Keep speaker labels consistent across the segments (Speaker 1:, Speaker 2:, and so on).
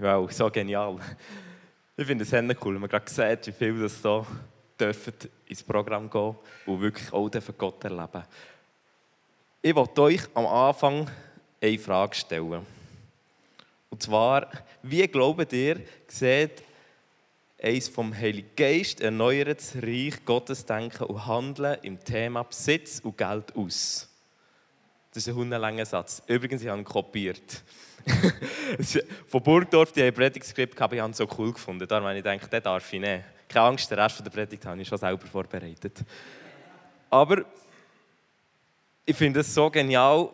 Speaker 1: Wow, so genial. Ich finde es sehr cool, wenn man gerade sieht, wie viel das so dürfen ins Programm gehen und wirklich auch Gott erleben Ich wollte euch am Anfang eine Frage stellen. Und zwar, wie glaubt ihr, sieht eines vom Heiligen Geist erneuertes Reich Gottes Denken und Handeln im Thema Besitz und Geld aus? Das ist ein hundelanger Satz. Übrigens, ich habe ihn kopiert. Von Burgdorf, die ein Predigtskript gehabt, ich habe so cool gefunden. Darum habe ich gedacht, den darf ich nehmen. Keine Angst, den Rest der Predigt habe ich schon selber vorbereitet. Aber ich finde es so genial,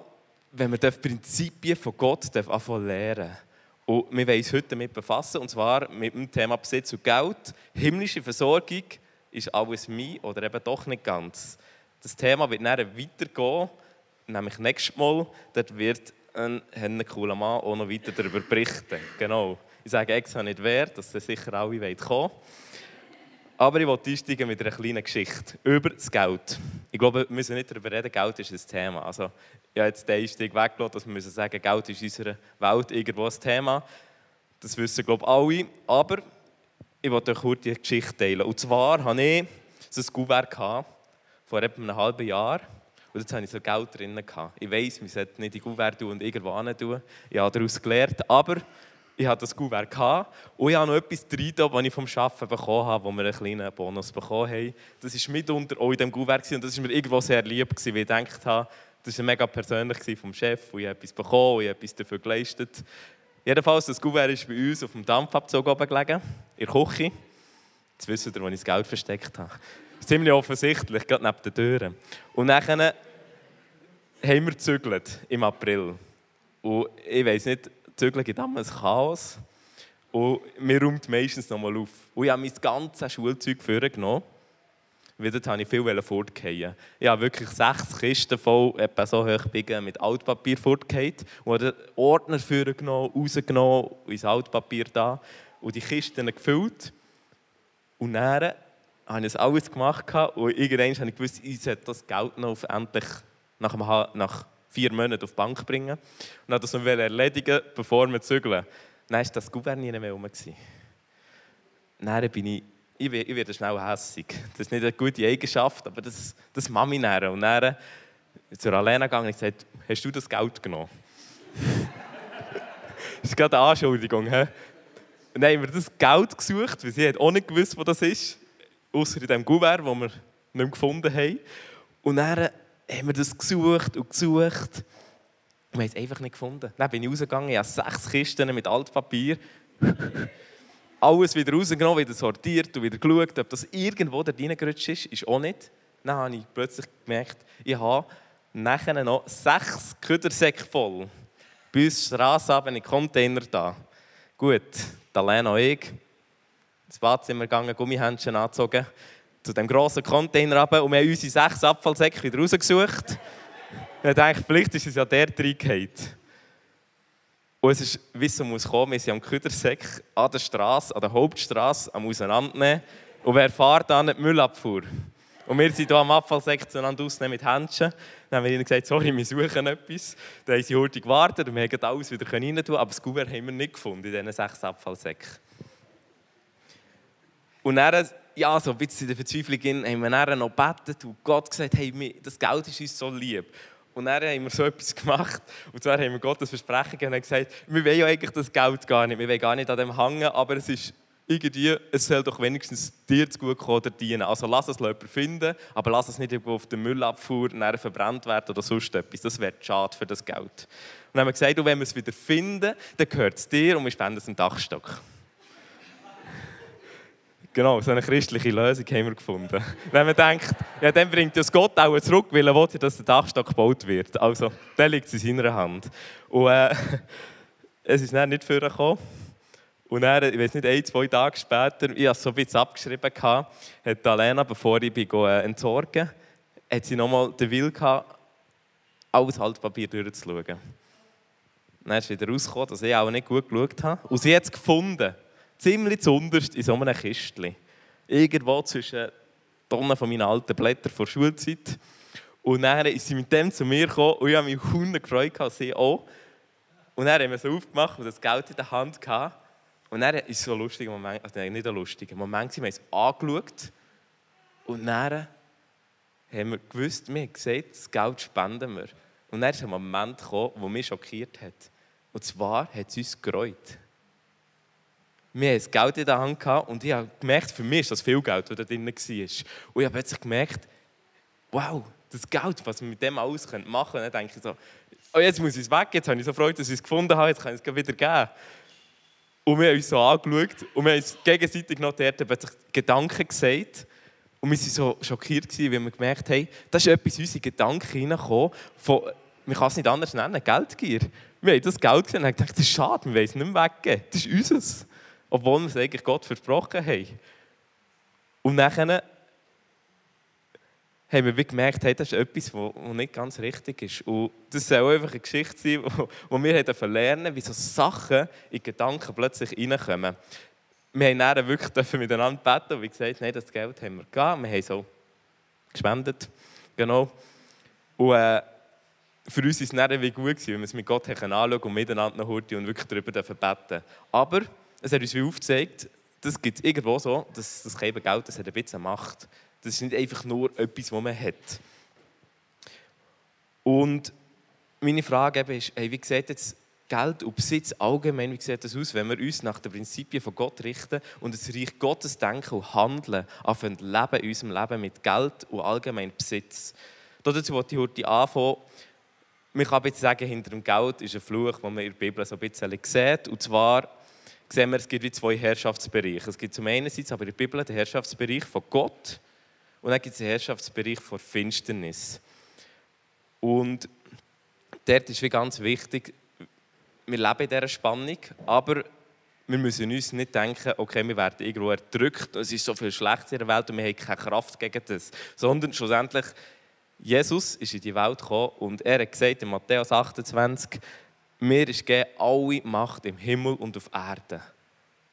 Speaker 1: wenn man die Prinzipien von Gott anfangen lernen Und wir wollen uns heute damit befassen, und zwar mit dem Thema Besitz und Geld. Himmlische Versorgung ist alles mein oder eben doch nicht ganz. Das Thema wird dann weitergehen, nämlich nächstes Mal. Dort wird ein cooler Mann auch noch weiter darüber berichten. Genau. Ich sage extra nicht wer, dass sie sicher alle kommen wollen. Aber ich wollte einsteigen mit einer kleinen Geschichte über das Geld. Ich glaube, wir müssen nicht darüber reden, Geld ist ein Thema. Also, ich habe jetzt den Einstieg weggelassen, dass wir müssen sagen, Geld ist in unserer Welt irgendwo ein Thema. Das wissen, glaube ich, alle. Aber ich wollte euch kurz die Geschichte teilen. Und zwar hatte ich so ein Kuvert vor etwa einem halben Jahr. Und jetzt hatte ich so Geld drin. Ich weiss, man sollte nicht in Kuvert tun und irgendwo hin tun. Ich habe daraus gelernt. Aber ich hatte das Kuvert gehabt und ich habe noch etwas drin, das ich vom Arbeiten bekommen habe, wo wir einen kleinen Bonus bekommen haben. Das war mitunter auch in diesem Kuvert und das war mir irgendwo sehr lieb, weil ich gedacht habe, das war mega persönlich vom Chef und ich habe etwas bekommen und habe etwas dafür geleistet. Jedenfalls, das Kuvert ist bei uns auf dem Dampfabzug oben gelegen, in der Küche. Jetzt wisst ihr, wo ich das Geld versteckt habe. Ziemlich offensichtlich, gerade neben den Türen. Und dann haben wir gezügelt im April. Und ich weiß nicht, Zügeln gibt immer ein Chaos. Und mir räumt meistens noch mal auf. Und ich habe mein ganzes Schulzeug vorgenommen. Dort wollte ich viel fortgehen. Ich habe wirklich sechs Kisten voll, etwa so hoch biegen, mit Altpapier fortgehen. Und habe den Ordner vorgenommen, rausgenommen, ins Altpapier da. Und die Kisten gefüllt. Und dann habe ich alles gemacht. Und irgendwann habe ich gewusst, ich sollte das Geld noch endlich nach, nach vier Monate auf die Bank bringen und wollte das noch erledigen, bevor wir zügeln. Dann war das Gouverneur nicht mehr rum. Dann bin ich, ich werde schnell hässig. Das ist nicht eine gute Eigenschaft, aber das, das mache ich dann. Und dann zur Alena gegangen und gesagt, hast du das Geld genommen? das ist gerade eine Anschuldigung. He? Dann haben wir das Geld gesucht, weil sie hat auch nicht gewusst, wo das ist, außer in dem Gouverneur, das wir nicht mehr gefunden haben. Und dann haben wir das gesucht und gesucht. Wir haben es einfach nicht gefunden. Dann bin ich rausgegangen, ich habe sechs Kisten mit Altpapier. Alles wieder rausgenommen, wieder sortiert und wieder geschaut, ob das irgendwo da reingerutscht ist. Ist auch nicht. Dann habe ich plötzlich gemerkt, ich habe nachher noch sechs Küdersäcke voll. Bei uns Straße einen Container da. Gut, da Lena und ich ins Badzimmer gegangen, Gummihändchen angezogen zu dem grossen Container runter und wir haben unsere sechs Abfallsäcke wieder rausgesucht. ich dachte, vielleicht ist es ja der reingehauen. Und es ist, wie es muss kommen, wir sind am Küdersäck an der Straße, an der Hauptstraße, am Auseinandernehmen. Und wer fährt dann die Müllabfuhr? Und wir sind hier am Abfallsäck zueinander ausnehmen mit Händchen. Dann haben wir ihnen gesagt, sorry, wir suchen etwas. Dann haben sie heute gewartet und wir konnten alles wieder rein tun, aber das Gouverneur haben wir nicht gefunden in diesen sechs Abfallsäcken. Und dann ja, so ein bisschen in der Verzweiflung haben wir dann noch gebetet und Gott gesagt, hey, das Geld ist uns so lieb. Und dann haben wir so etwas gemacht. Und zwar haben wir Gott das Versprechen gegeben und gesagt, wir wollen ja eigentlich das Geld gar nicht. Wir wollen gar nicht an dem hängen, aber es ist irgendwie, es soll doch wenigstens dir zu gut kommen oder dienen. Also lass es jemand finden, aber lass es nicht irgendwo auf der Müllabfuhr nachher verbrannt werden oder sonst etwas. Das wäre schade für das Geld. Und dann haben wir gesagt, wenn wir es wieder finden, dann gehört es dir und wir spenden es im Dachstock. Genau, so eine christliche Lösung haben wir gefunden. Wenn man denkt, ja, dann bringt das Gott auch zurück, weil er will, dass der Dachstock gebaut wird. Also, der liegt in seiner Hand. Und äh, es ist dann nicht vorgekommen. Und dann, ich weiß nicht, ein, zwei Tage später, ich hatte so bisschen abgeschrieben, hat Alena, bevor ich bin, äh, entsorgen hat sie nochmal den Willen gehabt, alles Haltpapier durchzuschauen. Dann ist wieder rausgekommen, dass ich auch nicht gut geschaut habe. Und sie hat es gefunden ziemlich zunderst in so einem Kistchen. Irgendwo zwischen Tonnen von meinen alten Blättern vor Schulzeit. Und dann ist sie mit dem zu mir gekommen und ich habe mich hundert gefreut, sie auch. Und dann haben wir es aufgemacht und das Geld in der Hand gehabt. Und dann ist so ein lustiger Moment, also nein, nicht ein lustiger Moment, wir haben es angeschaut und dann haben wir gewusst, wir haben gesagt, das Geld spenden wir. Und dann ist ein Moment gekommen, der mich schockiert hat. Und zwar hat es uns gereut. Wir haben das Geld in der Hand gehabt und ich habe gemerkt, für mich ist das viel Geld, das da drin war. Und ich habe plötzlich gemerkt, wow, das Geld, was wir mit dem alles machen können. Dann denke ich so, oh, jetzt muss ich es weg, jetzt habe ich so Freude, dass ich es gefunden habe, jetzt kann ich es wieder geben. Und wir haben uns so angeschaut und wir haben uns gegenseitig noch dort Gedanken gesagt. Und wir waren so schockiert, weil wir gemerkt haben, da ist etwas in unsere Gedanken hineingekommen, von, man kann es nicht anders nennen, Geldgier. Wir haben das Geld gesehen und haben gedacht, das ist schade, wir wollen es nicht mehr weggeben. Das ist unseres. Obwohl wir es eigentlich Gott versprochen haben. Und dann haben wir gemerkt, hey, das ist etwas, was nicht ganz richtig ist. Und das soll einfach eine Geschichte sein, wo wir lernen wie so Sachen in Gedanken plötzlich reinkommen. Wir haben dann wirklich miteinander beten und wie gesagt, nein, das Geld haben wir gegeben. Wir haben so gespendet. Genau. Und äh, für uns war es wie gut, wenn wir es mit Gott anschauen und miteinander noch und wirklich darüber beten Aber es hat uns wie aufgezeigt, das gibt es irgendwo so, dass das Geld das hat ein bisschen Macht. Das ist nicht einfach nur etwas, was man hat. Und meine Frage ist, hey, wie sieht jetzt Geld und Besitz allgemein, wie sieht das aus, wenn wir uns nach den Prinzipien von Gott richten und das Reich Gottes denken und handeln, anfangen leben in unserem Leben mit Geld und allgemein Besitz. Dazu wollte ich heute anfangen. Man kann jetzt sagen, hinter dem Geld ist ein Fluch, den man in der Bibel so ein bisschen sieht. Und zwar sehen wir, es gibt wie zwei Herrschaftsbereiche. Es gibt zum einen aber in der Bibel den Herrschaftsbereich von Gott und dann gibt es den Herrschaftsbereich von Finsternis. Und dort ist wie ganz wichtig, wir leben in dieser Spannung, aber wir müssen uns nicht denken, okay, wir werden irgendwo erdrückt, es ist so viel Schlechtes in der Welt und wir haben keine Kraft gegen das. Sondern schlussendlich, Jesus ist in die Welt gekommen und er hat gesagt in Matthäus 28, mir ist gegeben alle Macht im Himmel und auf Erden.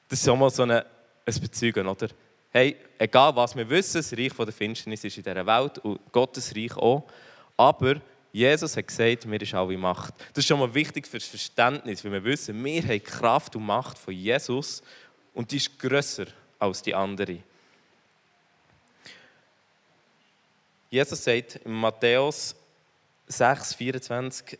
Speaker 1: Das ist schon mal so ein Bezeugen, oder? hey, egal was wir wissen, das Reich der Finsternis ist in dieser Welt und Gottes Reich auch. Aber Jesus hat gesagt, mir ist alle Macht. Das ist schon mal wichtig für das Verständnis, weil wir wissen, wir haben Kraft und Macht von Jesus und die ist grösser als die andere. Jesus sagt in Matthäus 6, 24,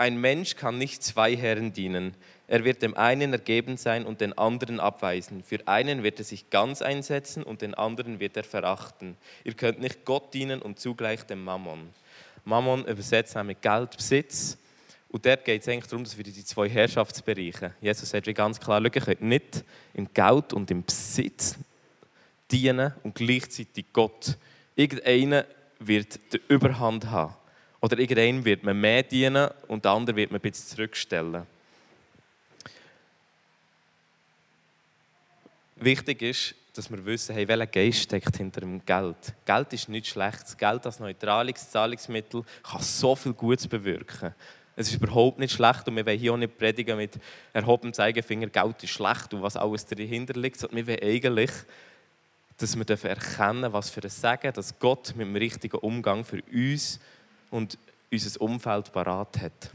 Speaker 1: ein Mensch kann nicht zwei Herren dienen. Er wird dem einen ergeben sein und den anderen abweisen. Für einen wird er sich ganz einsetzen und den anderen wird er verachten. Ihr könnt nicht Gott dienen und zugleich dem Mammon. Mammon übersetzt mit Geld, Besitz. Und dort geht es eigentlich darum, dass wir die zwei Herrschaftsbereiche. Jesus sagt wie ganz klar, ihr könnt nicht im Geld und im Besitz dienen und gleichzeitig Gott. Irgendeiner wird die Überhand haben. Oder irgendeinem wird man mehr dienen und der andere wird man ein bisschen zurückstellen. Wichtig ist, dass wir wissen, hey, welcher Geist steckt hinter dem Geld. Geld ist nicht schlecht. Das Geld als neutrales Zahlungsmittel kann so viel Gutes bewirken. Es ist überhaupt nicht schlecht und wir wollen hier auch nicht predigen mit erhobenem Zeigefinger, Geld ist schlecht und was alles dahinter liegt, sondern wir wollen eigentlich, dass wir erkennen was für ein Sagen, dass Gott mit dem richtigen Umgang für uns und unser Umfeld parat hat.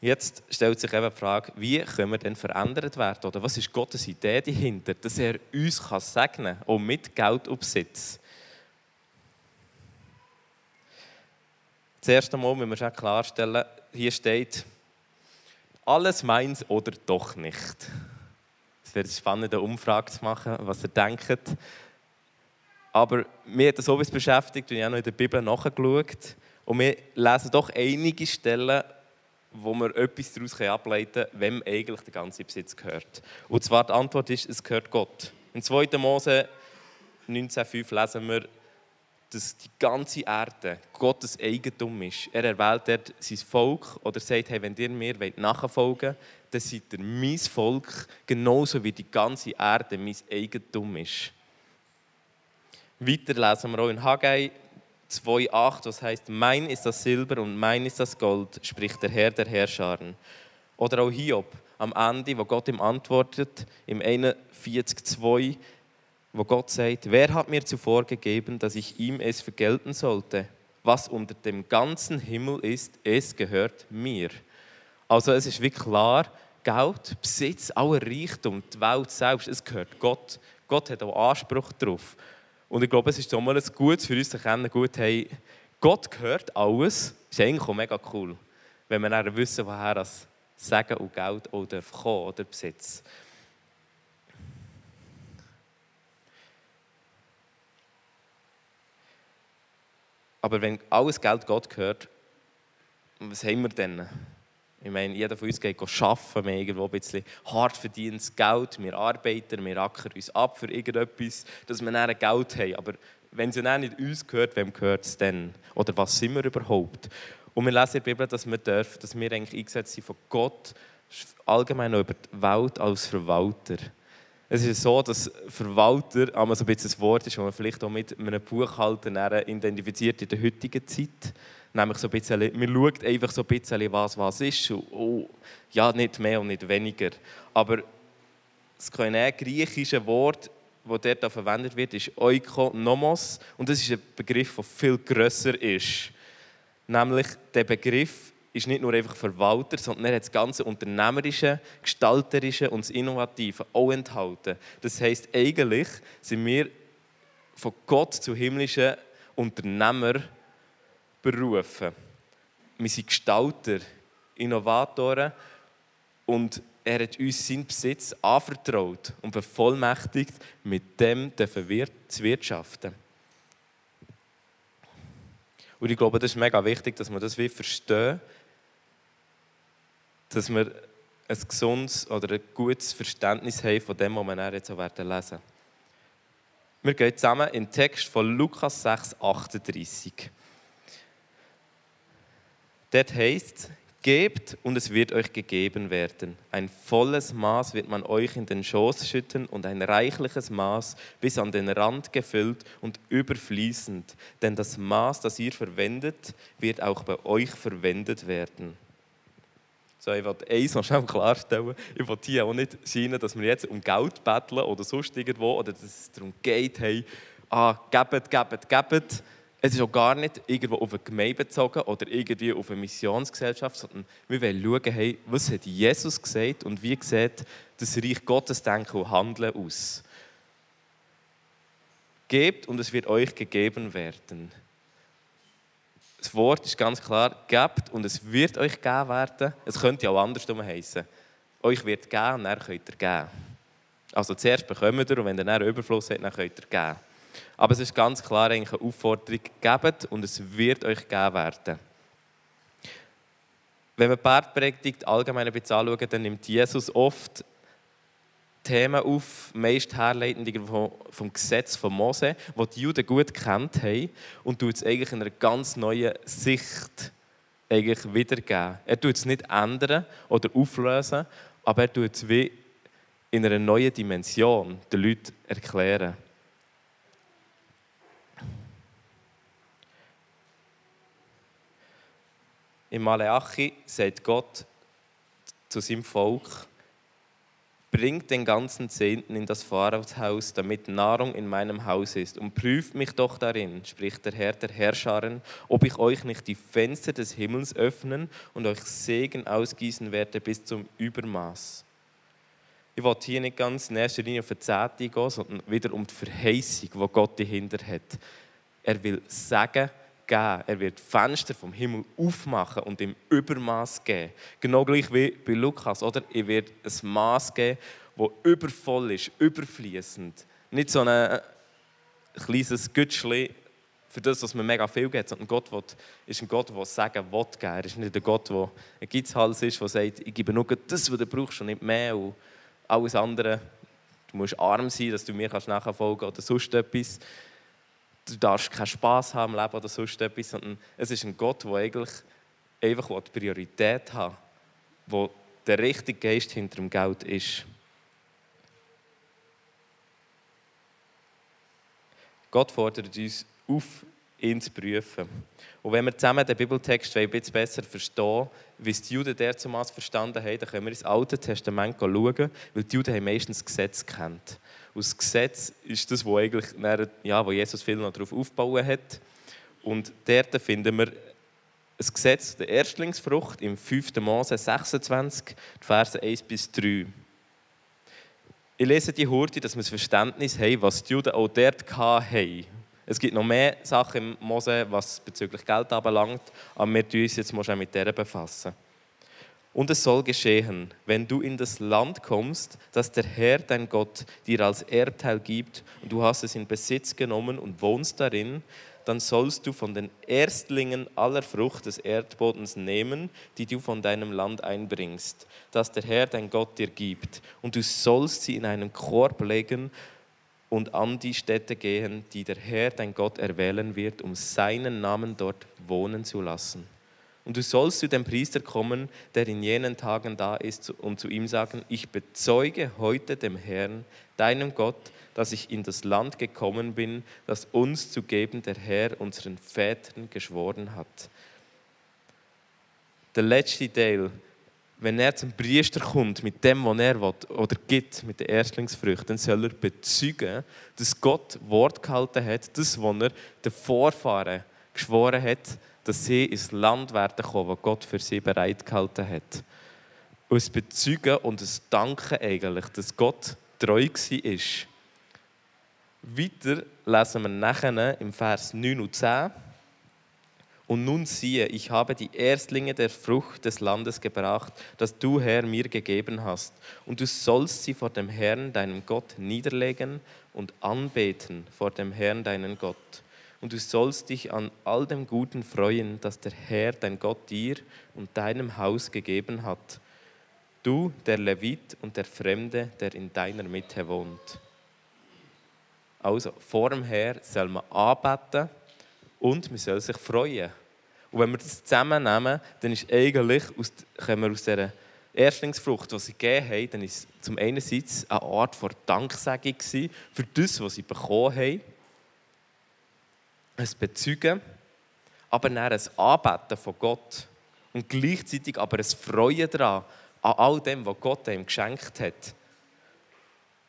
Speaker 1: Jetzt stellt sich eben die Frage, wie können wir denn verändert werden? Oder was ist Gottes Idee dahinter, dass er uns kann segnen kann, auch mit Geld und Besitz? Zuerst einmal müssen wir schon klarstellen, hier steht, alles meins oder doch nicht. Es wird spannend, eine Umfrage zu machen, was ihr denkt. Aber mir hat das sowieso beschäftigt und ich habe noch in der Bibel nachgeschaut. Und wir lesen doch einige Stellen, wo wir etwas daraus ableiten können, wem eigentlich der ganze Besitz gehört. Und zwar die Antwort ist, es gehört Gott. In 2. Mose 19,5 lesen wir, dass die ganze Erde Gottes Eigentum ist. Er erwählt dort sein Volk oder sagt, hey, wenn ihr mir nachfolgen wollt, dann seid ihr mein Volk, genauso wie die ganze Erde mein Eigentum ist. Weiter lesen wir auch in Haggai 2,8, das heißt, mein ist das Silber und mein ist das Gold, spricht der Herr der Herrscharen. Oder auch Hiob am Ende, wo Gott ihm antwortet, im 41,2, wo Gott sagt, wer hat mir zuvor gegeben, dass ich ihm es vergelten sollte? was unter dem ganzen Himmel ist, es gehört mir. Also es ist wie klar, Geld, Besitz, aller Reichtum, die Welt selbst, es gehört Gott. Gott hat auch Anspruch darauf. Und ich glaube, es ist auch mal ein Gutes für uns zu erkennen, gut, hey, Gott gehört alles. Das ist eigentlich auch mega cool, wenn wir dann wissen, woher das Sagen und Geld auch kommen oder Besitz. Aber wenn alles Geld Gott gehört, was haben wir denn? Ich meine, jeder von uns geht arbeiten, wir irgendwo ein bisschen hart verdientes Geld, wir arbeiten, wir ackern uns ab für irgendetwas, dass wir dann Geld haben. Aber wenn es dann nicht uns gehört, wem gehört es dann? Oder was sind wir überhaupt? Und wir lesen in der Bibel, dass wir dürfen, dass wir eigentlich eingesetzt sind von Gott, allgemein über die Welt als Verwalter. Es ist so, dass Verwalter einmal so ein bisschen ein Wort ist, das man vielleicht auch mit einem Buchhalter identifiziert in der heutigen Zeit. Nämlich so ein bisschen, man schaut einfach so ein bisschen, was was ist. Und, oh, ja, nicht mehr und nicht weniger. Aber das griechische Wort, das dort verwendet wird, ist Oikonomos. Und das ist ein Begriff, der viel grösser ist. Nämlich der Begriff ist nicht nur einfach Verwalter, sondern er hat das ganze Unternehmerische, Gestalterische und das Innovative auch enthalten. Das heisst, eigentlich sind wir von Gott zu himmlischen Unternehmer berufen. Wir sind Gestalter, Innovatoren und er hat uns seinen Besitz anvertraut und bevollmächtigt, mit dem zu wirtschaften. Und ich glaube, das ist mega wichtig, dass wir das wie verstehen, dass wir ein gesundes oder ein gutes Verständnis haben von dem, was wir jetzt auch lesen werden. Wir gehen zusammen in den Text von Lukas 6, 38. Dort heißt Gebt und es wird euch gegeben werden. Ein volles Maß wird man euch in den Schoß schütten und ein reichliches Maß bis an den Rand gefüllt und überfließend. Denn das Maß, das ihr verwendet, wird auch bei euch verwendet werden. So, ich wollte eins noch schnell klarstellen. Ich wollte hier auch nicht scheinen, dass wir jetzt um Geld betteln oder sonst irgendwo, oder dass es darum geht, hey, ah, gebet, gebet, gebet es ist auch gar nicht irgendwo auf eine Gemeinde bezogen oder irgendwie auf eine Missionsgesellschaft, sondern wir wollen schauen, hey, was hat Jesus gesagt und wie sieht das Reich Gottes Denken und Handeln aus. Gebt und es wird euch gegeben werden. Das Wort ist ganz klar, gebt und es wird euch gegeben werden. Es könnte auch andersrum heißen. Euch wird gegeben und dann könnt ihr geben. Also zuerst bekommt ihr und wenn ihr dann Überfluss habt, dann könnt ihr geben. Aber es ist ganz klar eigentlich eine Aufforderung, gebt und es wird euch gegeben werden. Wenn wir die Bergpredigt allgemein anschauen, dann nimmt Jesus oft Themen auf, meist herleitend vom Gesetz von Mose, das die Juden gut kennt haben und tut es eigentlich in einer ganz neuen Sicht eigentlich wiedergeben. Er tut es nicht ändern oder auflösen, aber er tut es wie in einer neuen Dimension den Leuten erklären. Im Maleachi sagt Gott zu seinem Volk, bringt den ganzen Zehnten in das Pharaoshaus, damit Nahrung in meinem Haus ist, und prüft mich doch darin, spricht der Herr der Herrscharen, ob ich euch nicht die Fenster des Himmels öffnen und euch Segen ausgießen werde bis zum Übermaß. Ich will hier nicht ganz in erster Linie auf die Zehnte gehen, sondern wieder um die Verheißung, die Gott dahinter hat. Er will sagen, geben. Er wird Fenster vom Himmel aufmachen und im Übermaß geben. Genau gleich wie bei Lukas, oder? Er wird ein Maß geben, das übervoll ist, überfließend. Nicht so ein kleines Gütschli für das, was mir mega viel gibt, sondern Gott will, ist ein Gott, der sagen will geben. Er ist nicht ein Gott, der ein Gitzhals ist, der sagt, ich gebe nur das, was du brauchst und nicht mehr. Und alles andere, du musst arm sein, dass du mir nachfolgen kannst oder sonst etwas du darfst keinen Spass haben im Leben oder sonst etwas, sondern es ist ein Gott, der eigentlich einfach die Priorität hat, wo der richtige Geist hinter dem Geld ist. Gott fordert uns auf, ihn zu prüfen. Und wenn wir zusammen den Bibeltext ein bisschen besser verstehen, wie es die Juden damals verstanden haben, dann können wir ins Alte Testament schauen, weil die Juden haben meistens das Gesetz kennt. Und das Gesetz ist das, wo, eigentlich, ja, wo Jesus viel noch darauf aufgebaut hat. Und dort finden wir ein Gesetz der Erstlingsfrucht im 5. Mose 26, Verse 1 bis 3. Ich lese die Hurti, dass wir das Verständnis haben, was die Juden auch dort hatten. Es gibt noch mehr Sachen im Mose, was bezüglich Geld anbelangt, aber wir befassen uns jetzt mal mit der befassen. Und es soll geschehen, wenn du in das Land kommst, das der Herr, dein Gott, dir als Erbteil gibt, und du hast es in Besitz genommen und wohnst darin, dann sollst du von den Erstlingen aller Frucht des Erdbodens nehmen, die du von deinem Land einbringst, das der Herr, dein Gott, dir gibt. Und du sollst sie in einen Korb legen und an die Städte gehen, die der Herr, dein Gott, erwählen wird, um seinen Namen dort wohnen zu lassen. Und du sollst zu dem Priester kommen, der in jenen Tagen da ist, und zu ihm sagen, ich bezeuge heute dem Herrn, deinem Gott, dass ich in das Land gekommen bin, das uns zu geben der Herr unseren Vätern geschworen hat. Der letzte Teil, wenn er zum Priester kommt mit dem, was er will, oder gibt, mit der Erstlingsfrucht, dann soll er bezeugen, dass Gott Wort gehalten hat, das, was er den Vorfahren geschworen hat, dass sie ins Land werden kommen, das Gott für sie bereitgehalten hat. Und es bezeugen und es danken eigentlich, dass Gott treu war. Weiter lesen wir nachher im Vers 9 und 10. Und nun siehe, ich habe die Erstlinge der Frucht des Landes gebracht, das du, Herr, mir gegeben hast. Und du sollst sie vor dem Herrn, deinem Gott, niederlegen und anbeten vor dem Herrn, deinen Gott und du sollst dich an all dem Guten freuen, das der Herr, dein Gott, dir und deinem Haus gegeben hat. Du, der Levit und der Fremde, der in deiner Mitte wohnt. Also, vor dem Herr soll man anbeten und man soll sich freuen. Und wenn wir das zusammennehmen, dann ist eigentlich aus, können wir aus dieser Erstlingsfrucht, die sie gegeben haben, dann ist zum einen eine Art von Danksagung für das, was sie bekommen haben ein Bezeugen, aber dann ein Anbeten von Gott und gleichzeitig aber ein Freuen daran, an all dem, was Gott ihm geschenkt hat.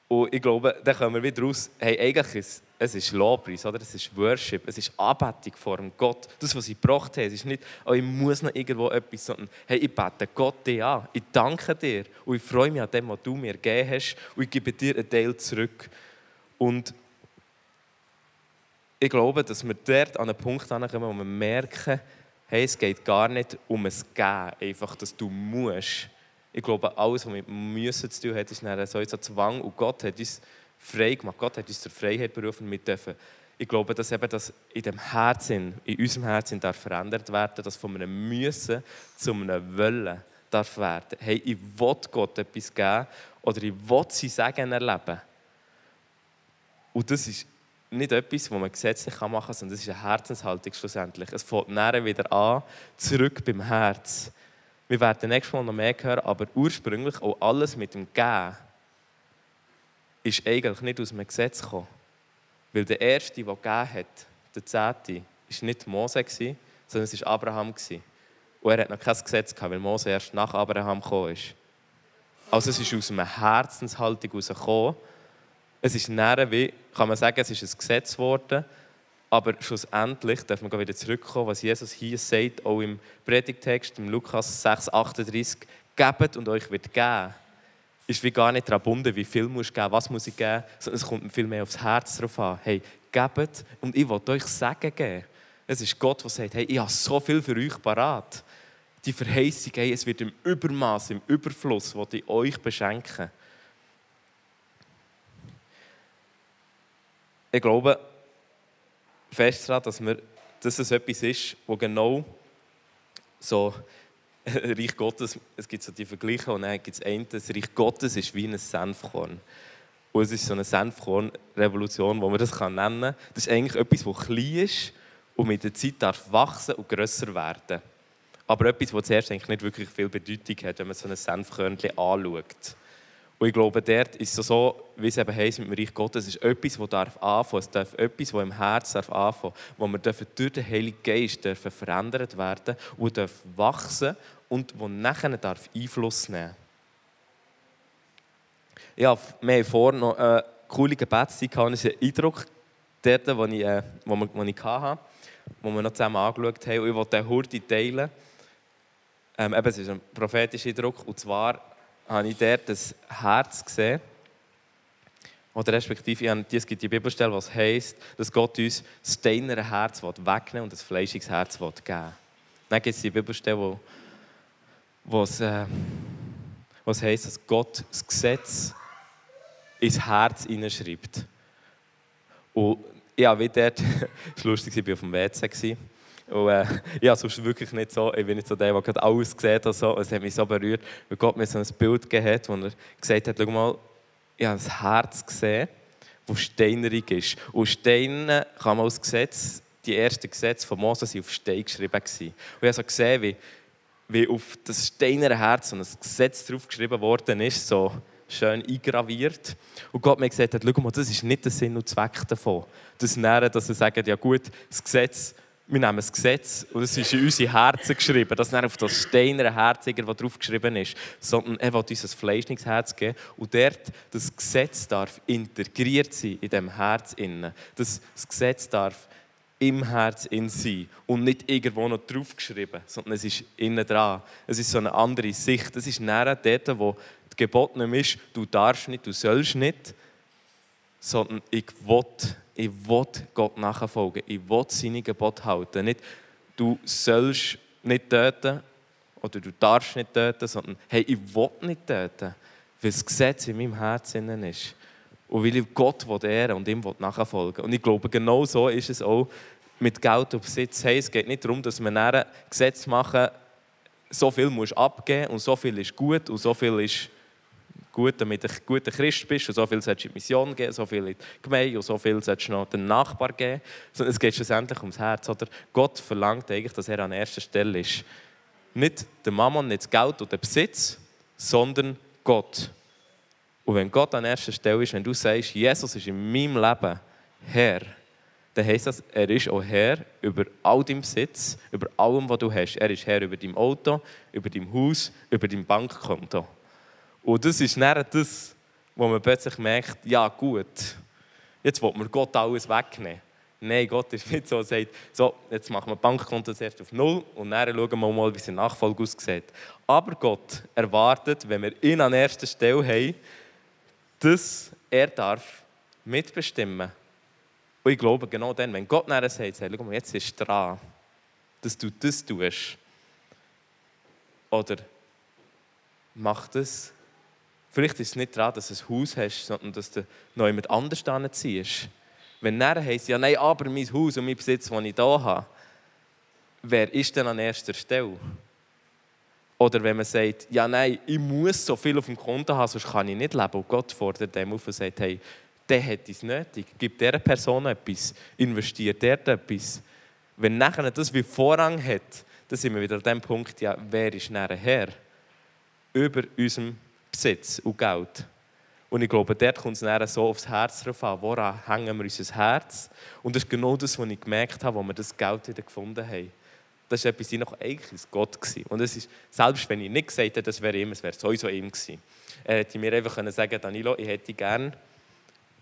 Speaker 1: Und ich glaube, da kommen wir wieder raus, hey, eigentlich ist es ist Lobpreis, oder? es ist Worship, es ist Anbetung vor dem Gott. Das, was ich gebracht habe, es ist nicht, oh, ich muss noch irgendwo etwas, sondern hey, ich bete Gott dir an, ich danke dir und ich freue mich an dem, was du mir gegeben hast und ich gebe dir einen Teil zurück. Und ich glaube, dass wir dort an einen Punkt ankommen, wo wir merken, hey, es geht gar nicht um es Geben, einfach, dass du musst. Ich glaube, alles, was mit Müssen zu tun hat, ist so ein Zwang. Und Gott hat uns frei gemacht. Gott hat uns zur Freiheit berufen. Wir dürfen ich glaube, dass eben das in dem Herzen, in unserem Herzen darf verändert werden, dass von einem Müssen zu einem Wollen darf werden. Hey, ich will Gott etwas geben oder ich will sein Segen erleben. Und das ist nicht etwas, was man gesetzlich machen kann, sondern es ist eine Herzenshaltung schlussendlich. Es fängt näher wieder an, zurück beim Herz. Wir werden nächstes Mal noch mehr hören, aber ursprünglich auch alles mit dem Gehen ist eigentlich nicht aus dem Gesetz gekommen. Weil der Erste, der gegeben hat, der Zehnte, war nicht Mose, sondern es war Abraham. Und er hat noch kein Gesetz gehabt, weil Mose erst nach Abraham gekommen ist. Also es ist aus einer Herzenshaltung herausgekommen, es ist näher wie, kann man sagen, es ist ein Gesetz geworden, aber schlussendlich darf man wieder zurückkommen, was Jesus hier sagt, auch im Predigtext, im Lukas 6, 38, gebt und euch wird geben. Ist wie gar nicht daran gebunden, wie viel muss ich geben, was muss ich geben, sondern es kommt viel mehr aufs Herz drauf an. Hey, gebt und ich will euch Segen geben. Es ist Gott, der sagt, hey, ich habe so viel für euch parat. Die Verheißung, hey, es wird im Übermaß, im Überfluss, was ich euch beschenken. ich glaube fest daran, dass, wir, dass es etwas ist, wo genau so Reich Gottes, es gibt so die Vergleiche und dann gibt es einen, das Reich Gottes ist wie ein Senfkorn. Und es ist so eine Senfkorn-Revolution, wo man das nennen kann. Das ist eigentlich etwas, das klein ist und mit der Zeit darf wachsen und grösser werden. Aber etwas, das zuerst eigentlich nicht wirklich viel Bedeutung hat, wenn man so ein Senfkörnchen anschaut. Und ich glaube, dort ist es so, wie es eben heisst mit dem Reich Gottes, es ist etwas, das darf anfangen. Es darf etwas, das im Herzen darf anfangen. Wo wir dürfen durch den Heiligen Geist dürfen verändert werden und dürfen wachsen und wo nachher darf Einfluss nehmen Ja, wir haben vorhin noch eine coole Gebetszeit gehabt. Das ist ein Eindruck wo ich, äh, wo, wo ich hatte. die wir noch zusammen angeschaut haben. Und ich wollte den Hurti teilen. Ähm, eben, es ist ein prophetischer Eindruck. Und zwar habe ich dort das Herz gesehen. Oder respektive, es gibt die Bibelstelle, was heisst, dass Gott uns das steinere Herz wegnehmen und das fleischiges Herz geben will. Dann gibt es die Bibelstelle, wo, wo es, äh, was heisst, dass Gott das Gesetz ins Herz hineinschreibt. Und ja, wie dort, es war lustig, ich war auf dem WC. Und äh, ja, sonst wirklich nicht so, ich bin nicht so der, der gerade alles sieht. So. Es hat mich so berührt, weil Gott mir so ein Bild gegeben hat, wo er gesagt hat, schau mal, ich habe ein Herz gesehen, das steinerig ist. Und Steine kann man als Gesetz, die ersten Gesetze von Moses sind auf Stein geschrieben. Gewesen. Und ich habe so gesehen, wie, wie auf das steinere Herz so ein Gesetz drauf geschrieben worden ist, so schön eingraviert. Und Gott mir gesagt hat, schau mal, das ist nicht der Sinn und Zweck davon. Das Nähren, dass er sagt, ja gut, das Gesetz wir nehmen das Gesetz und es ist in unsere Herzen geschrieben. Das nicht auf das steinere Herz, das drauf geschrieben ist, sondern er will uns ein fleischliches Herz geben und dort das Gesetz darf integriert sein in dem Herz. Das, Gesetz darf im Herz in sein und nicht irgendwo noch drauf geschrieben, sondern es ist innen dran. Es ist so eine andere Sicht. Es ist näher dort, wo das Gebot nicht ist, du darfst nicht, du sollst nicht, sondern ich will ich will Gott nachfolgen. Ich will seine Gebote halten. Nicht, du sollst nicht töten oder du darfst nicht töten, sondern hey, ich will nicht töten, weil das Gesetz in meinem Herzen ist. Und weil ich Gott ehren und ihm nachfolgen Und ich glaube, genau so ist es auch mit Geld und Besitz. Hey, es geht nicht darum, dass wir ein Gesetz machen, so viel musst du abgeben und so viel ist gut und so viel ist gut, damit du ein guter Christ bist und so viel sollst du in die Mission geben, so viel in die Gemeinde und so viel sollst du noch den Nachbar geben. Sondern es geht schlussendlich ums Herz. Oder? Gott verlangt eigentlich, dass er an erster Stelle ist. Nicht der Mammon, nicht das Geld oder der Besitz, sondern Gott. Und wenn Gott an erster Stelle ist, wenn du sagst, Jesus ist in meinem Leben Herr, dann heisst das, er ist auch Herr über all deinem Besitz, über allem, was du hast. Er ist Herr über dein Auto, über dein Haus, über dein Bankkonto. Und das ist dann das, wo man plötzlich merkt, ja gut, jetzt will man Gott alles wegnehmen. Nein, Gott ist nicht so, sagt, so, jetzt machen wir Bankkonto zuerst auf Null und dann schauen wir mal, wie sein Nachfolge aussieht. Aber Gott erwartet, wenn wir ihn an erster Stelle haben, dass er darf mitbestimmen Und ich glaube, genau dann, wenn Gott nachher sagt, sagt schau mal, jetzt ist dran, dass du das tust. Oder mach das Vielleicht ist es nicht daran, dass du ein Haus hast, sondern dass du noch jemand anders ziehst. Wenn nachher heisst, ja nein, aber mein Haus und mein Besitz, den ich hier habe, wer ist denn an erster Stelle? Oder wenn man sagt, ja nein, ich muss so viel auf dem Konto haben, sonst kann ich nicht leben. Und Gott fordert dem auf und sagt, hey, der hat es nötig. Gib dieser Person etwas, investiert dort etwas. Wenn nachher das wie Vorrang hat, dann sind wir wieder an dem Punkt, ja, wer ist nachher Herr? Über unserem Besitz und Geld. Und ich glaube, dort kommt es dann so aufs Herz drauf an, woran hängen wir unser Herz. Und das ist genau das, was ich gemerkt habe, wo wir das Geld wieder gefunden haben. Das war etwas, noch eigentlich Gott. Gewesen. Und es ist, selbst wenn ich nicht gesagt hätte, das wäre ihm, es wäre sowieso ihm gewesen. Er hätte mir einfach können sagen Danilo, ich hätte gern.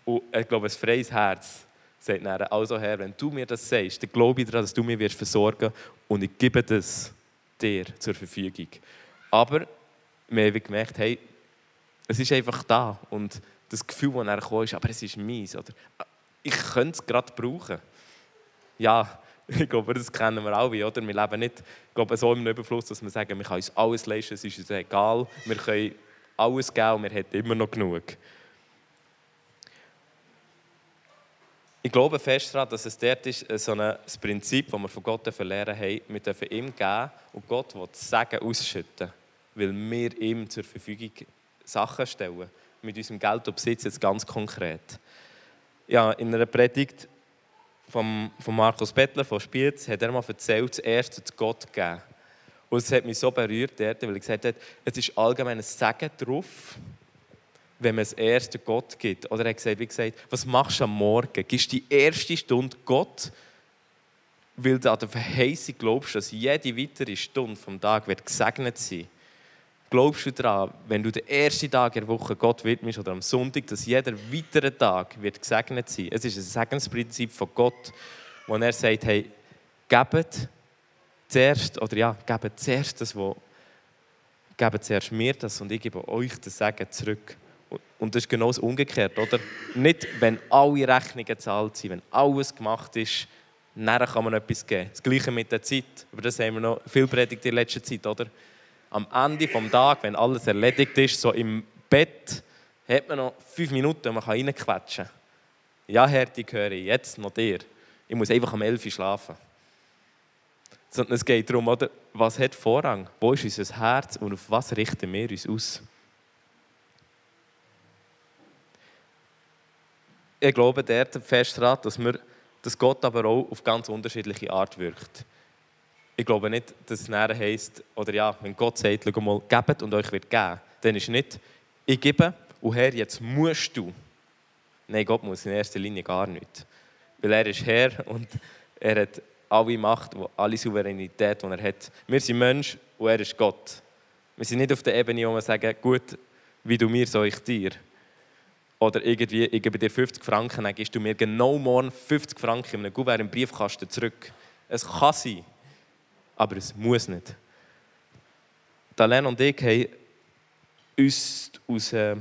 Speaker 1: Und ich glaube, ein freies Herz sagt dann, also Herr, wenn du mir das sagst, dann glaube ich daran, dass du mir wirst versorgen und ich gebe das dir zur Verfügung. Aber wir haben gemerkt, hey, es ist einfach da. Und das Gefühl, das er kam, ist, aber es ist meins. Oder ich könnte es gerade brauchen. Ja, ich glaube, das kennen wir alle, oder? Wir leben nicht ich glaube, so im Überfluss, dass wir sagen, wir können uns alles leisten, es ist uns egal, wir können alles geben und wir haben immer noch genug. Ich glaube fest daran, dass es dort ist, äh, so ein Prinzip, das wir von Gott lernen haben, wir dürfen ihm geben und Gott will Sagen ausschütten, weil wir ihm zur Verfügung Sachen stellen. Mit unserem Geld und Besitz jetzt ganz konkret. Ja, in einer Predigt von, Markus Bettler von Spiez hat er mal erzählt, das erste zu Gott gegeben. Und es hat mich so berührt, weil er gesagt hat, es ist allgemein ein Segen drauf, wenn man das erste Gott gibt. Oder er hat gesagt, wie gesagt, was machst du am Morgen? Gibst die erste Stunde Gott, weil du an der Verheißung glaubst, dass jede weitere Stunde vom Tag wird gesegnet sein wird Glaubst du daran, wenn du den ersten Tag der Woche Gott widmest oder am Sonntag, dass jeder weitere Tag wird gesegnet sein? Es ist ein Segensprinzip von Gott, wo er sagt, hey, gebt zuerst, oder ja, gebt zuerst das, was gebt zuerst mir das und ich gebe euch das Sagen zurück. Und das ist genau das Umgekehrte, oder? Nicht, wenn alle Rechnungen gezahlt sind, wenn alles gemacht ist, dann kann man etwas geben. Das Gleiche mit der Zeit. Über das haben wir noch viel predigt in letzter Zeit, oder? Am Ende des Tages, wenn alles erledigt ist, so im Bett, hat man noch fünf Minuten und man kann reinquetschen. Ja, Herr, die höre ich, jetzt noch dir. Ich muss einfach um elf Uhr schlafen. Sondern es geht darum, oder? was hat Vorrang? Wo ist unser Herz und auf was richten wir uns aus? Ich glaube der fest dass, dass Gott aber auch auf ganz unterschiedliche Art wirkt. Ich glaube nicht, dass es näher heisst, oder ja, wenn Gott sagt, schau mal, gebt und euch wird geben, dann ist nicht, ich gebe und Herr, jetzt musst du. Nein, Gott muss in erster Linie gar nicht. Weil er ist Herr und er hat alle Macht, alle Souveränität, die er hat. Wir sind Mensch und er ist Gott. Wir sind nicht auf der Ebene, wo wir sagen, gut, wie du mir, so ich dir. Oder irgendwie, ich gebe dir 50 Franken, dann gibst du mir genau morgen 50 Franken in einem Gouverneur im Briefkasten zurück. Es kann sein, aber es muss nicht. Dalen und ich haben uns aus äh,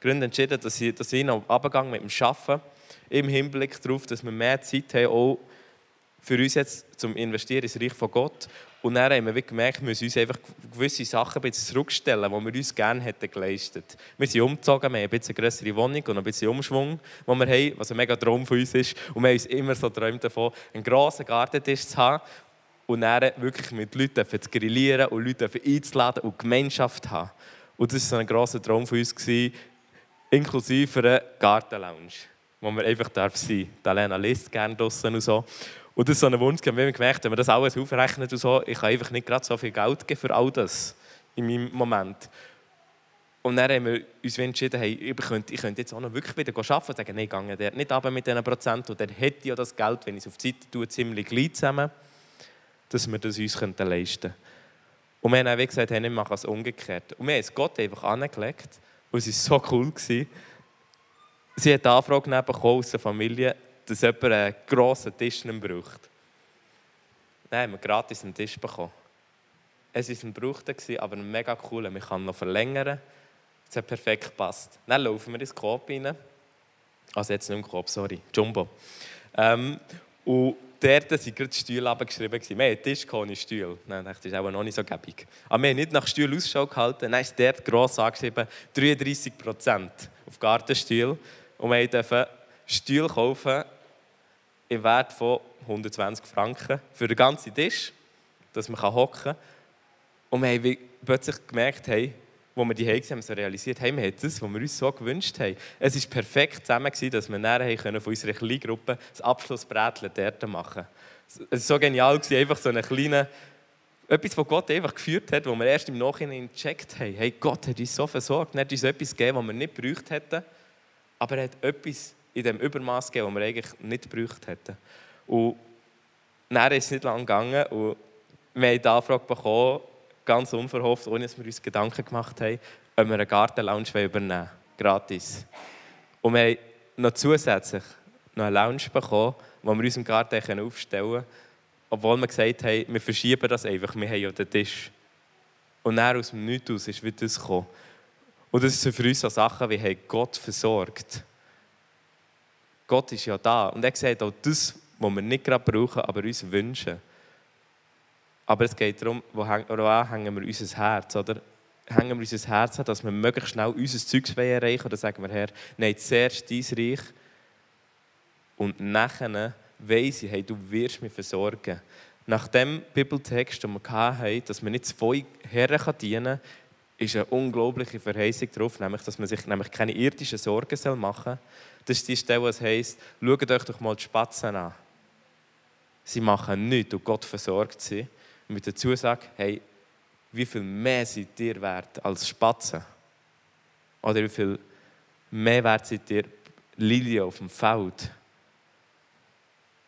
Speaker 1: Gründen entschieden, dass ich, dass ich noch abgegangen mit dem Arbeiten im Hinblick darauf, dass wir mehr Zeit haben, auch für uns jetzt zum Investieren ins Reich von Gott. Und dann haben wir gemerkt, wir müssen uns einfach gewisse Sachen ein zurückstellen, die wir uns gerne hätten geleistet. Wir sind umgezogen, wir haben eine größere Wohnung und ein bisschen Umschwung, wo wir haben, was ein mega Traum von uns ist. Und wir haben uns immer so geträumt davon, einen grossen Gartentisch zu haben und dann wirklich mit Leuten zu grillieren und Leute einzuladen und Gemeinschaft zu haben. Und das war so ein grosser Traum von uns, inklusive einer Gartenlounge, wo wir einfach sein dürfen. Lena liest gerne draussen und so. Und das ist so ein Wunsch, wir gemerkt wenn wir das alles aufrechnen und so, ich kann einfach nicht gerade so viel Geld geben für all das in meinem Moment. Und dann haben wir uns entschieden, hey, ich, könnte, ich könnte jetzt auch noch wirklich wieder arbeiten und sagen, nein, gehe der nicht ab mit diesen Prozent und dann hätte ja das Geld, wenn ich es auf die Seite tue, ziemlich gleich zusammen, dass wir das uns leisten könnten. Und wir haben auch gesagt, hey, ich mache es umgekehrt. Und wir haben es Gott einfach angelegt und es war so cool. Gewesen. Sie hat die Anfrage bekommen aus der Familie, dass jemand einen grossen Tisch nicht braucht. Dann haben wir gratis einen Tisch bekommen. Es war ein Brauchter, aber ein mega cooler. Man kann noch verlängern. Es hat perfekt gepasst. Dann laufen wir ins Coop rein. Also jetzt nicht im Coop, sorry. Jumbo. Ähm, und dort waren gerade die Stühle abgeschrieben. Wir hatten Tisch ohne Stuhl. Nein, das ist auch noch nicht so gäbig. Aber wir haben nicht nach Stuhl Ausschau gehalten. Dann ist dort gross angeschrieben, 33 Prozent auf Gartenstuhl. Und wir durften Stühle kaufen im Wert von 120 Franken für den ganzen Tisch, dass man hocken kann. Und wir haben plötzlich gemerkt, hey, wo wir die haben, haben so realisiert, hey, wir haben das, was wir uns so gewünscht haben. Es war perfekt zusammen, dass wir nachher von unserer Kleingruppe das Abschlussbrätchen dort machen Es war so genial, einfach so eine kleine, etwas, was Gott einfach geführt hat, wo wir erst im Nachhinein gecheckt haben, hey, Gott hat uns so versorgt, er hat uns etwas gegeben, was wir nicht gebraucht hätten, aber er hat etwas in dem Übermaß gegeben, das wir eigentlich nicht gebraucht hätten. Und dann ist es nicht lange gegangen und wir haben die Anfrage bekommen, ganz unverhofft, ohne dass wir uns Gedanken gemacht haben, ob wir eine Gartenlounge übernehmen wollen. Gratis. Und wir haben noch zusätzlich noch eine Lounge bekommen, wo wir uns im Garten aufstellen können, obwohl wir gesagt haben, wir verschieben das einfach, wir haben ja den Tisch. Und dann aus dem Nichts aus ist wieder das gekommen. Und das sind für uns so Sachen, wie haben Gott versorgt. Gott ist ja da. Und er sagt auch das, was wir nicht gerade brauchen, aber uns wünschen. Aber es geht darum, wo hängen wir unser Herz, oder? Hängen wir unser Herz an, dass wir möglichst schnell unser Zeug erreichen Oder sagen wir, Herr, nein, zuerst dein Reich und nachher weiss ich, hey, du wirst mich versorgen. Nach dem Bibeltext, den wir hatten, dass man nicht zwei Herren dienen kann, ist eine unglaubliche Verheißung darauf, nämlich, dass man sich nämlich keine irdischen Sorgen machen soll. Das ist die Stelle, wo es heisst, schaut euch doch mal die Spatzen an. Sie machen nichts und Gott versorgt sie. Mit der Zusage, hey, wie viel mehr seid ihr wert als Spatzen? Oder wie viel mehr wert seid ihr Lilien auf dem Feld?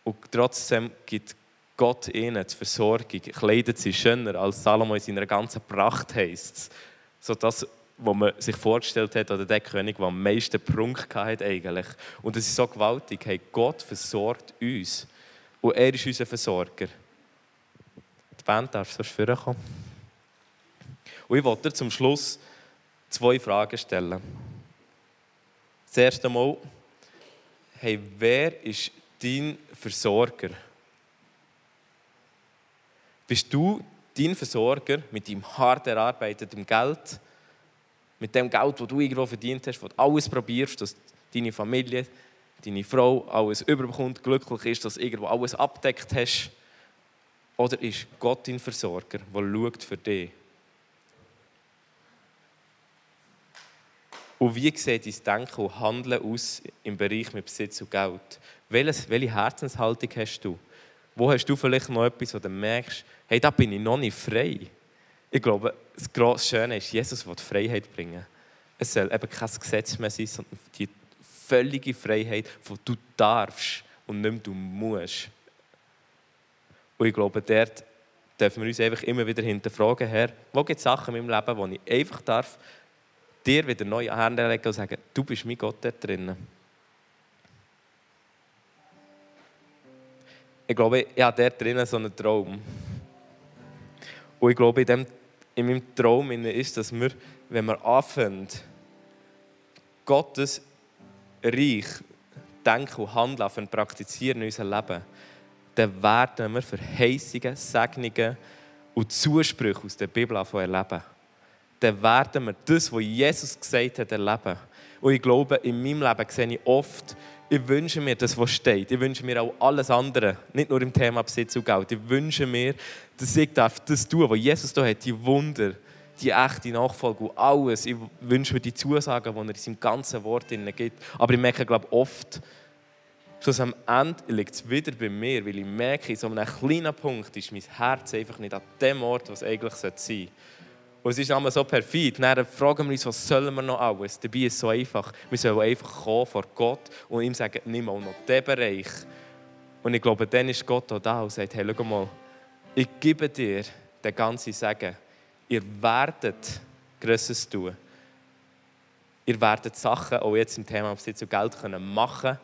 Speaker 1: Und trotzdem gibt Gott ihnen die Versorgung, kleidet sie schöner, als Salomo in seiner ganzen Pracht heisst so das, was man sich vorgestellt hat, oder der König, der am meisten Prunk hatte eigentlich. Und es ist so gewaltig, hey, Gott versorgt uns. Und er ist unser Versorger. Die Band darf sonst vorkommen. Und ich wollte dir zum Schluss zwei Fragen stellen. Das erste Mal, hey, wer ist dein Versorger? Bist du dein Versorger mit deinem hart erarbeiteten Geld, mit dem Geld, das du irgendwo verdient hast, wo du alles probierst, dass deine Familie, deine Frau alles überbekommt, glücklich ist, dass du irgendwo alles abdeckt hast? Oder ist Gott dein Versorger, der schaut für dich? Und wie sieht dein Denken und Handeln aus im Bereich mit Besitz und Geld? Welche Herzenshaltung hast du? Wo hast du vielleicht noch etwas, wo du merkst, hey, da bin ich noch nicht frei? Ich glaube, das grosse Schöne ist, Jesus will Freiheit bringen. Es soll eben kein Gesetz mehr sein, sondern die völlige Freiheit, wo du darfst und nicht mehr du musst. Und ich glaube, dort dürfen wir uns einfach immer wieder hinterfragen, Herr, wo gibt es Sachen in meinem Leben, wo ich einfach darf, dir wieder neu an Hände legen und sagen, du bist mein Gott dort drinnen. Ich glaube, ich habe dort drinnen so einen Traum. Und ich glaube, in, dem, in meinem Traum ist, dass wir, wenn wir anfangen, Gottes Reich denken und handeln und praktizieren in unserem Leben, dann werden wir Verheißungen, Segnungen und Zusprüche aus der Bibel erleben. Dann werden wir das, was Jesus gesagt hat, erleben. Und ich glaube, in meinem Leben sehe ich oft, ich wünsche mir das, was steht. Ich wünsche mir auch alles andere, nicht nur im Thema Besitz und Geld. Ich wünsche mir, dass ich darf das tun, was Jesus da hat, die Wunder, die echte Nachfolge und alles. Ich wünsche mir die Zusagen, die er in seinem ganzen Wort gibt. Aber ich merke, glaube oft, Schluss am Ende liegt es wieder bei mir, weil ich merke, in so einem kleinen Punkt ist mein Herz einfach nicht an dem Ort, was eigentlich sein sollte. Und es ist immer so perfid. Dann fragen wir uns, was sollen wir noch alles? Dabei ist es so einfach. Wir sollen einfach kommen vor Gott und ihm sagen, nimm auch noch diesen Bereich. Und ich glaube, dann ist Gott auch da und sagt, hey, schau mal, ich gebe dir den ganzen Segen. Ihr werdet Größeres tun. Ihr werdet Sachen, auch jetzt im Thema Besitz und Geld, können machen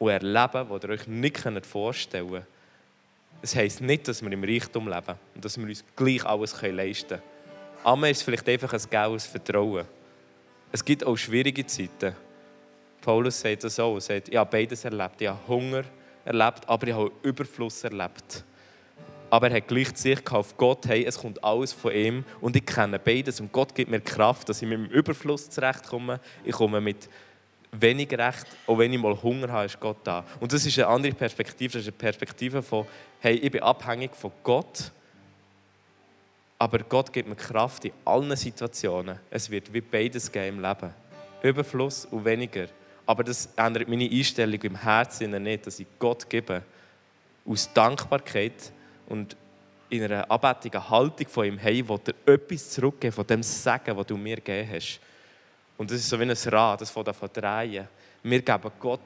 Speaker 1: und erleben, die ihr euch nicht vorstellen könnt. Das heisst nicht, dass wir im Reichtum leben und dass wir uns gleich alles leisten können. Amen ist vielleicht einfach ein gaues Vertrauen. Es gibt auch schwierige Zeiten. Paulus sagt das auch. Er sagt, ich habe beides erlebt. Ich habe Hunger erlebt, aber ich habe Überfluss erlebt. Aber er hat gleich die Sicht auf Gott, hey, es kommt alles von ihm und ich kenne beides. Und Gott gibt mir Kraft, dass ich mit dem Überfluss zurechtkomme. Ich komme mit wenig Recht, auch wenn ich mal Hunger habe, ist Gott da. Und das ist eine andere Perspektive. Das ist eine Perspektive von, hey, ich bin abhängig von Gott aber Gott gibt mir Kraft in allen Situationen. Es wird wie beides geben im Leben. Überfluss und weniger. Aber das ändert meine Einstellung im Herzen nicht, dass ich Gott gebe. Aus Dankbarkeit und in einer abhängigen Haltung von ihm, hey, will er etwas zurückgeben von dem Segen, das du mir gegeben hast. Und das ist so wie ein Rad, das von davon drehen. Wir geben Gott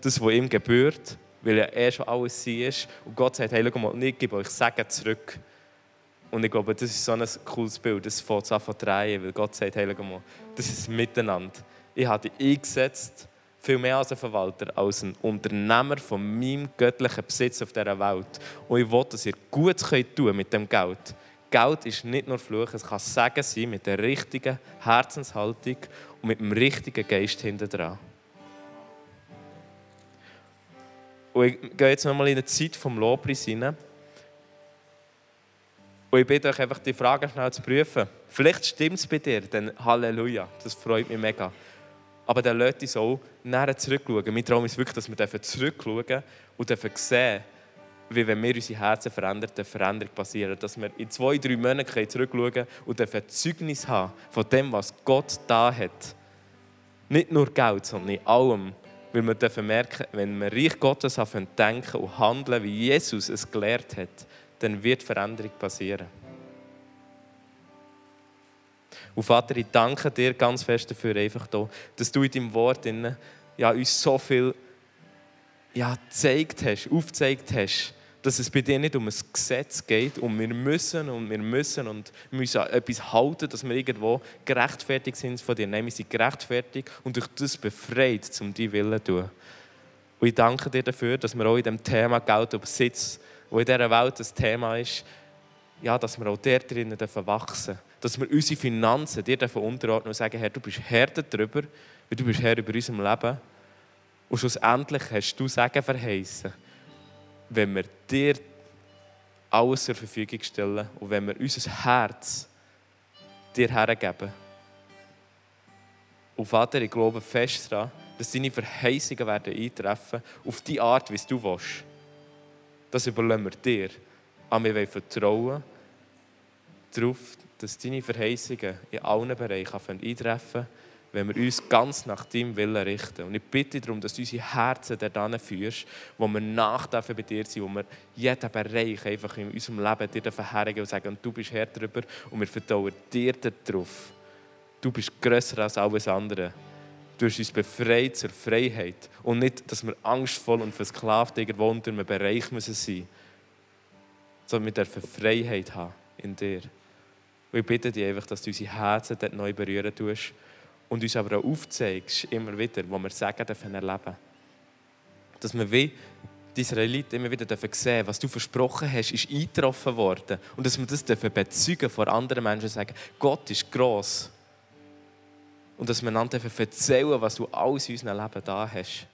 Speaker 1: das, was ihm gebührt, weil er eh schon alles ist. Und Gott sagt, hey, schau mal, ich gebe euch Segen zurück. Und ich glaube, das ist so ein cooles Bild. Das fängt zu drehen, weil Gott sagt, hey, mal, das ist Miteinander. Ich habe dich eingesetzt, viel mehr als ein Verwalter, als ein Unternehmer von meinem göttlichen Besitz auf dieser Welt. Und ich will, dass ihr gut könnt mit dem Geld. Geld ist nicht nur Fluch, es kann Segen sein mit der richtigen Herzenshaltung und mit dem richtigen Geist hinter dran. Und ich gehe jetzt nochmal in eine Zeit vom Lobpreis hinein. Und ich bitte euch einfach, die Frage schnell zu prüfen. Vielleicht stimmt es bei dir, dann Halleluja, das freut mich mega. Aber dann lässt uns auch näher zurückschauen. Mein Traum ist wirklich, dass wir zurückschauen und sehen, wie wenn wir unsere Herzen verändern, eine Veränderung passiert. Dass wir in zwei, drei Monaten zurückschauen und ein Zeugnis haben von dem, was Gott da hat. Nicht nur Geld, sondern in allem. Weil wir dürfen merken, wenn wir Reich Gottes denken und handeln, wie Jesus es gelehrt hat, dann wird Veränderung passieren. Und Vater, ich danke dir ganz fest dafür, einfach da, dass du in deinem Wort in, ja, uns so viel ja, gezeigt hast, aufgezeigt hast, dass es bei dir nicht um ein Gesetz geht und wir müssen und wir müssen und müssen etwas halten, dass wir irgendwo gerechtfertigt sind von dir. Nein, wir sind gerechtfertigt und durch das befreit, um deinen Willen zu tun. Und ich danke dir dafür, dass wir auch in dem Thema Geld und Besitz wo in dieser Welt das Thema ist, ja, dass wir auch dort drinnen wachsen dürfen. Dass wir unsere Finanzen dir unterordnen und sagen, Herr, du bist Herr darüber, weil du bist Herr über unserem Leben. Und schlussendlich hast du Sagen verheißen, wenn wir dir alles zur Verfügung stellen und wenn wir unser Herz dir hergeben. Und Vater, ich glaube fest daran, dass deine Verheißungen werden eintreffen auf die Art, wie du willst. Das überlassen wir dir. Aber wir wollen vertrauen darauf, dass deine Verheißungen in allen Bereichen eintreffen wenn wir uns ganz nach deinem Willen richten. Und ich bitte darum, dass du unsere Herzen dorthin führst, wo wir nach bei dir sind, wo wir jeden Bereich einfach in unserem Leben dir verherrigen und sagen, du bist Herr darüber und wir vertrauen dir darauf. Du bist grösser als alles andere. Du hast uns befreit zur Freiheit. Und nicht, dass wir angstvoll und versklavt irgendwo unter einem Bereich müssen sein sondern wir dürfen Freiheit haben in dir. Und ich bitte dich einfach, dass du unsere Herzen dort neu berühren tust und uns aber auch aufzeigst, immer wieder, wo wir sagen dürfen erleben. Dass wir wie die Israeliten immer wieder dürfen sehen was du versprochen hast, ist eingetroffen worden. Und dass wir das dürfen bezeugen vor anderen Menschen sagen, Gott ist gross. Und dass wir einander erzählen was du alles in unserem Leben da hast.